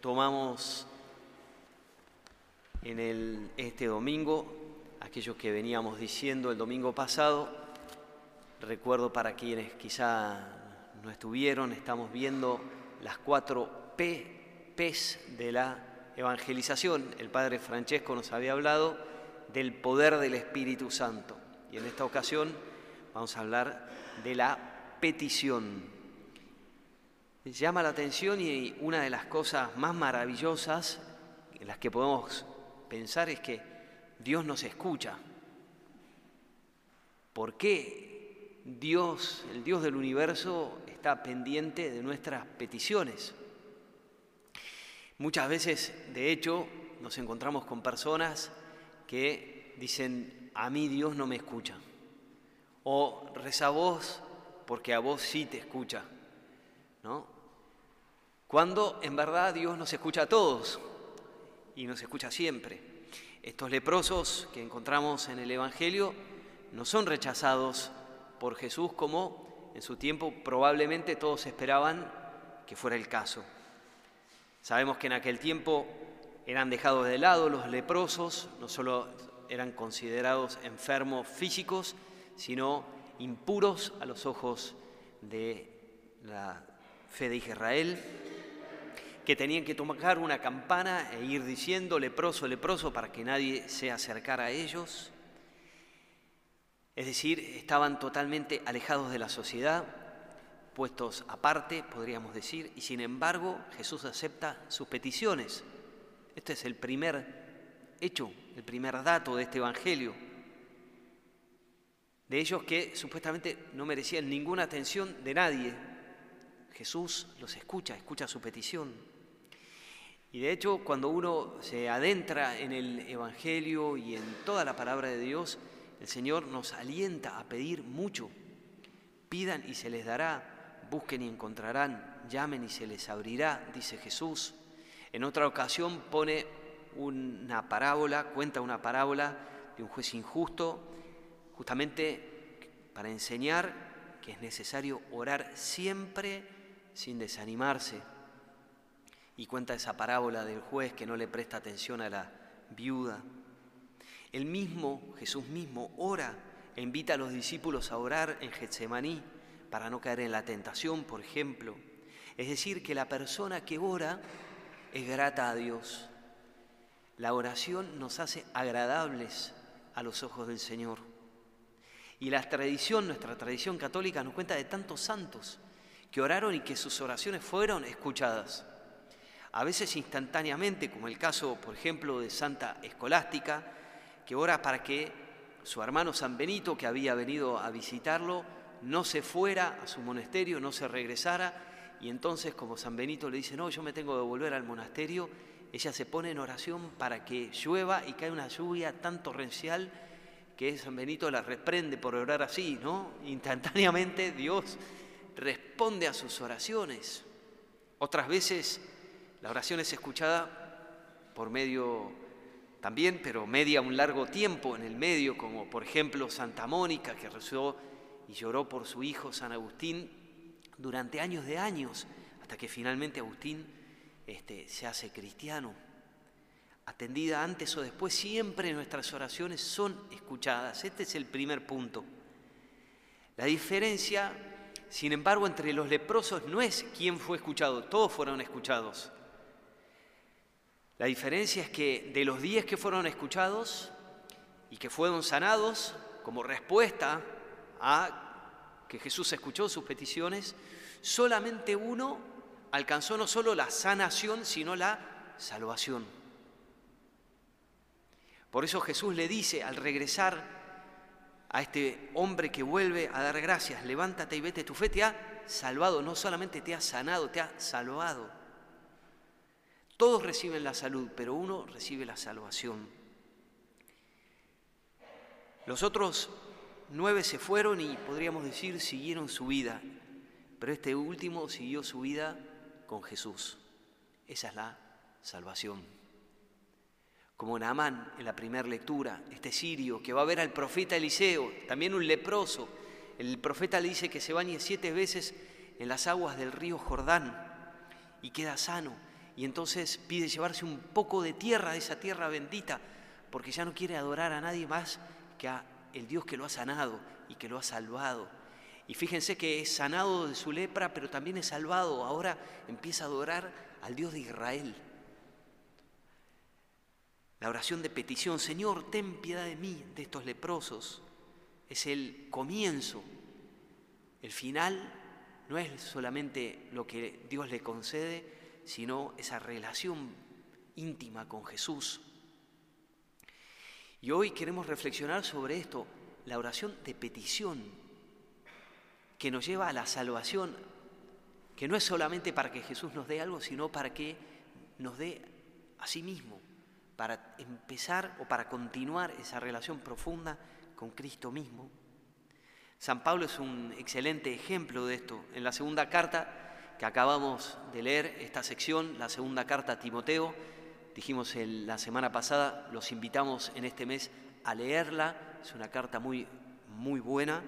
Retomamos en el, este domingo aquello que veníamos diciendo el domingo pasado. Recuerdo para quienes quizá no estuvieron, estamos viendo las cuatro P, P's de la evangelización. El padre Francesco nos había hablado del poder del Espíritu Santo y en esta ocasión vamos a hablar de la petición llama la atención y una de las cosas más maravillosas en las que podemos pensar es que Dios nos escucha. ¿Por qué Dios, el Dios del universo, está pendiente de nuestras peticiones? Muchas veces, de hecho, nos encontramos con personas que dicen, a mí Dios no me escucha. O reza vos porque a vos sí te escucha. ¿No? Cuando en verdad Dios nos escucha a todos y nos escucha siempre. Estos leprosos que encontramos en el Evangelio no son rechazados por Jesús como en su tiempo probablemente todos esperaban que fuera el caso. Sabemos que en aquel tiempo eran dejados de lado los leprosos, no solo eran considerados enfermos físicos, sino impuros a los ojos de la fe de Israel, que tenían que tocar una campana e ir diciendo leproso, leproso, para que nadie se acercara a ellos. Es decir, estaban totalmente alejados de la sociedad, puestos aparte, podríamos decir, y sin embargo Jesús acepta sus peticiones. Este es el primer hecho, el primer dato de este Evangelio. De ellos que supuestamente no merecían ninguna atención de nadie, Jesús los escucha, escucha su petición. Y de hecho, cuando uno se adentra en el Evangelio y en toda la palabra de Dios, el Señor nos alienta a pedir mucho. Pidan y se les dará, busquen y encontrarán, llamen y se les abrirá, dice Jesús. En otra ocasión pone una parábola, cuenta una parábola de un juez injusto, justamente para enseñar que es necesario orar siempre sin desanimarse. Y cuenta esa parábola del juez que no le presta atención a la viuda. El mismo, Jesús mismo, ora e invita a los discípulos a orar en Getsemaní para no caer en la tentación, por ejemplo. Es decir, que la persona que ora es grata a Dios. La oración nos hace agradables a los ojos del Señor. Y la tradición, nuestra tradición católica, nos cuenta de tantos santos que oraron y que sus oraciones fueron escuchadas. A veces instantáneamente, como el caso, por ejemplo, de Santa Escolástica, que ora para que su hermano San Benito, que había venido a visitarlo, no se fuera a su monasterio, no se regresara, y entonces como San Benito le dice, no, yo me tengo que volver al monasterio, ella se pone en oración para que llueva y cae una lluvia tan torrencial que San Benito la reprende por orar así, ¿no? Instantáneamente Dios responde a sus oraciones. Otras veces la oración es escuchada por medio también, pero media un largo tiempo en el medio, como por ejemplo Santa Mónica, que rezó y lloró por su hijo San Agustín durante años de años, hasta que finalmente Agustín este, se hace cristiano. Atendida antes o después, siempre nuestras oraciones son escuchadas. Este es el primer punto. La diferencia sin embargo, entre los leprosos no es quién fue escuchado, todos fueron escuchados. La diferencia es que de los diez que fueron escuchados y que fueron sanados como respuesta a que Jesús escuchó sus peticiones, solamente uno alcanzó no solo la sanación, sino la salvación. Por eso Jesús le dice al regresar a este hombre que vuelve a dar gracias, levántate y vete, tu fe te ha salvado, no solamente te ha sanado, te ha salvado. Todos reciben la salud, pero uno recibe la salvación. Los otros nueve se fueron y podríamos decir siguieron su vida, pero este último siguió su vida con Jesús. Esa es la salvación como Naamán en la primera lectura, este sirio que va a ver al profeta Eliseo, también un leproso. El profeta le dice que se bañe siete veces en las aguas del río Jordán y queda sano. y entonces pide llevarse un poco de tierra, de esa tierra bendita, porque ya no quiere adorar a nadie más que a el Dios que lo ha sanado y que lo ha salvado. Y fíjense que es sanado de su lepra, pero también es salvado. Ahora empieza a adorar al Dios de Israel. La oración de petición, Señor, ten piedad de mí, de estos leprosos, es el comienzo. El final no es solamente lo que Dios le concede, sino esa relación íntima con Jesús. Y hoy queremos reflexionar sobre esto, la oración de petición, que nos lleva a la salvación, que no es solamente para que Jesús nos dé algo, sino para que nos dé a sí mismo, para empezar o para continuar esa relación profunda con Cristo mismo. San Pablo es un excelente ejemplo de esto. En la segunda carta que acabamos de leer, esta sección, la segunda carta a Timoteo, dijimos la semana pasada, los invitamos en este mes a leerla, es una carta muy, muy buena.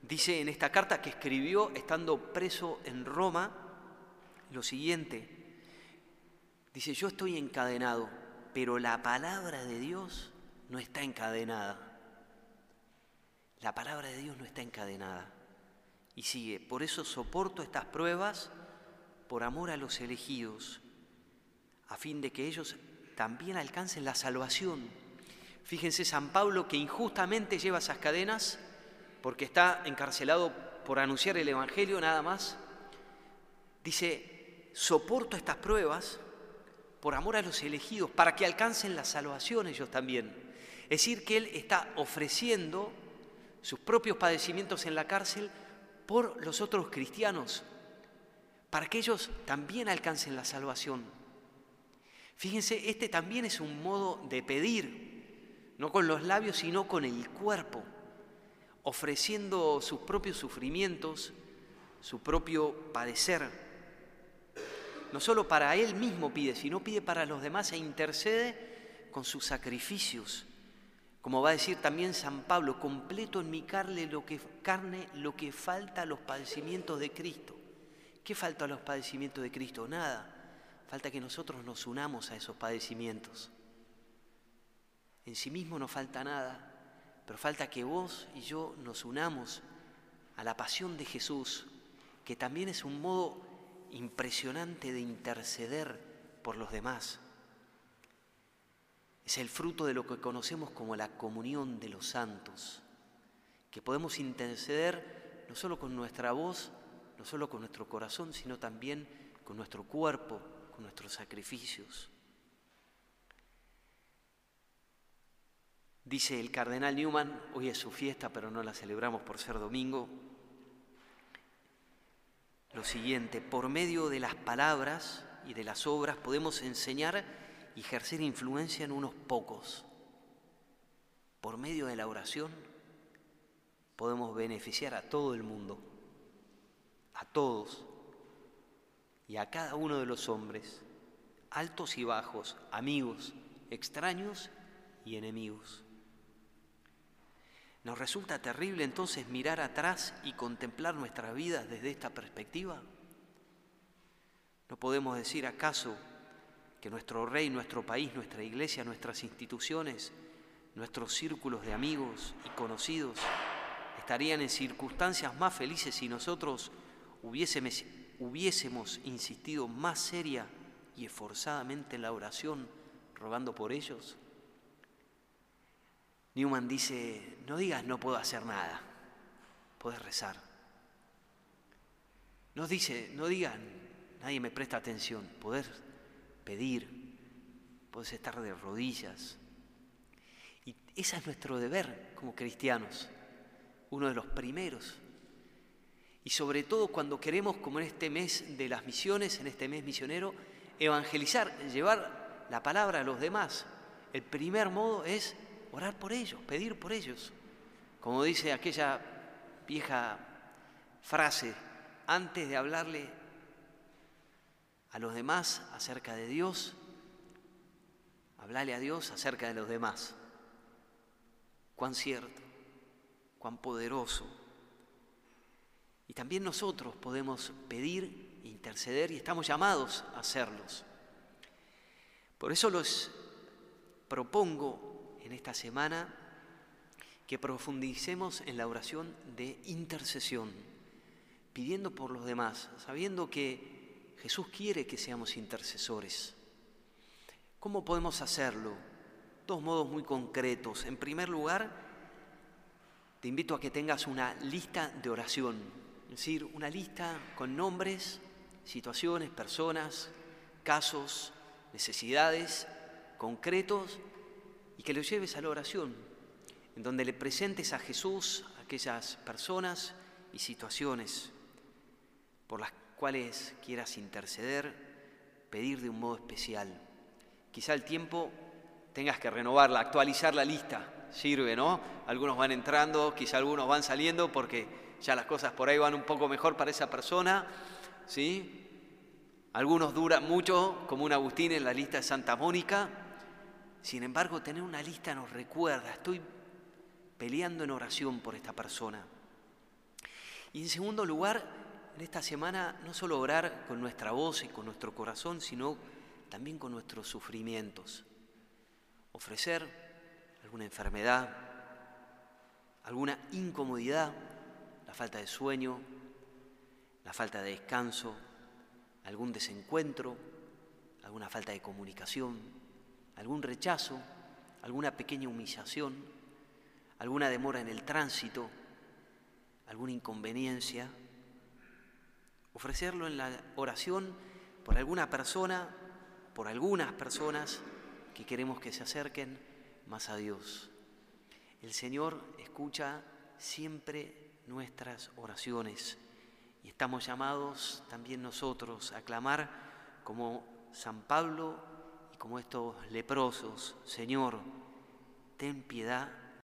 Dice en esta carta que escribió estando preso en Roma lo siguiente, dice, yo estoy encadenado, pero la palabra de Dios no está encadenada. La palabra de Dios no está encadenada. Y sigue, por eso soporto estas pruebas por amor a los elegidos a fin de que ellos también alcancen la salvación. Fíjense San Pablo que injustamente lleva esas cadenas porque está encarcelado por anunciar el Evangelio nada más. Dice, soporto estas pruebas por amor a los elegidos, para que alcancen la salvación ellos también. Es decir, que Él está ofreciendo sus propios padecimientos en la cárcel por los otros cristianos, para que ellos también alcancen la salvación. Fíjense, este también es un modo de pedir, no con los labios, sino con el cuerpo, ofreciendo sus propios sufrimientos, su propio padecer. No solo para él mismo pide, sino pide para los demás e intercede con sus sacrificios. Como va a decir también San Pablo, completo en mi carne lo que, carne lo que falta a los padecimientos de Cristo. ¿Qué falta a los padecimientos de Cristo? Nada falta que nosotros nos unamos a esos padecimientos. En sí mismo no falta nada, pero falta que vos y yo nos unamos a la pasión de Jesús, que también es un modo impresionante de interceder por los demás. Es el fruto de lo que conocemos como la comunión de los santos, que podemos interceder no solo con nuestra voz, no solo con nuestro corazón, sino también con nuestro cuerpo, nuestros sacrificios. Dice el cardenal Newman, hoy es su fiesta, pero no la celebramos por ser domingo, lo siguiente, por medio de las palabras y de las obras podemos enseñar y ejercer influencia en unos pocos. Por medio de la oración podemos beneficiar a todo el mundo, a todos y a cada uno de los hombres, altos y bajos, amigos, extraños y enemigos. ¿Nos resulta terrible entonces mirar atrás y contemplar nuestras vidas desde esta perspectiva? ¿No podemos decir acaso que nuestro rey, nuestro país, nuestra iglesia, nuestras instituciones, nuestros círculos de amigos y conocidos estarían en circunstancias más felices si nosotros hubiésemos hubiésemos insistido más seria y esforzadamente en la oración, rogando por ellos? Newman dice, no digas no puedo hacer nada, puedes rezar. No dice, no digan, nadie me presta atención, poder pedir, puedes estar de rodillas. Y ese es nuestro deber como cristianos, uno de los primeros y sobre todo cuando queremos, como en este mes de las misiones, en este mes misionero, evangelizar, llevar la palabra a los demás. El primer modo es orar por ellos, pedir por ellos. Como dice aquella vieja frase, antes de hablarle a los demás acerca de Dios, hablarle a Dios acerca de los demás. Cuán cierto, cuán poderoso y también nosotros podemos pedir, interceder y estamos llamados a hacerlos. Por eso los propongo en esta semana que profundicemos en la oración de intercesión, pidiendo por los demás, sabiendo que Jesús quiere que seamos intercesores. ¿Cómo podemos hacerlo? Dos modos muy concretos. En primer lugar, te invito a que tengas una lista de oración, es decir, una lista con nombres, situaciones, personas, casos, necesidades concretos y que lo lleves a la oración, en donde le presentes a Jesús aquellas personas y situaciones por las cuales quieras interceder, pedir de un modo especial. Quizá el tiempo tengas que renovarla, actualizar la lista, sirve, ¿no? Algunos van entrando, quizá algunos van saliendo porque ya las cosas por ahí van un poco mejor para esa persona, ¿sí? Algunos duran mucho, como un Agustín en la lista de Santa Mónica. Sin embargo, tener una lista nos recuerda, estoy peleando en oración por esta persona. Y en segundo lugar, en esta semana no solo orar con nuestra voz y con nuestro corazón, sino también con nuestros sufrimientos. Ofrecer alguna enfermedad, alguna incomodidad, la falta de sueño, la falta de descanso, algún desencuentro, alguna falta de comunicación, algún rechazo, alguna pequeña humillación, alguna demora en el tránsito, alguna inconveniencia. Ofrecerlo en la oración por alguna persona, por algunas personas que queremos que se acerquen más a Dios. El Señor escucha siempre nuestras oraciones y estamos llamados también nosotros a clamar como San Pablo como estos leprosos, Señor, ten piedad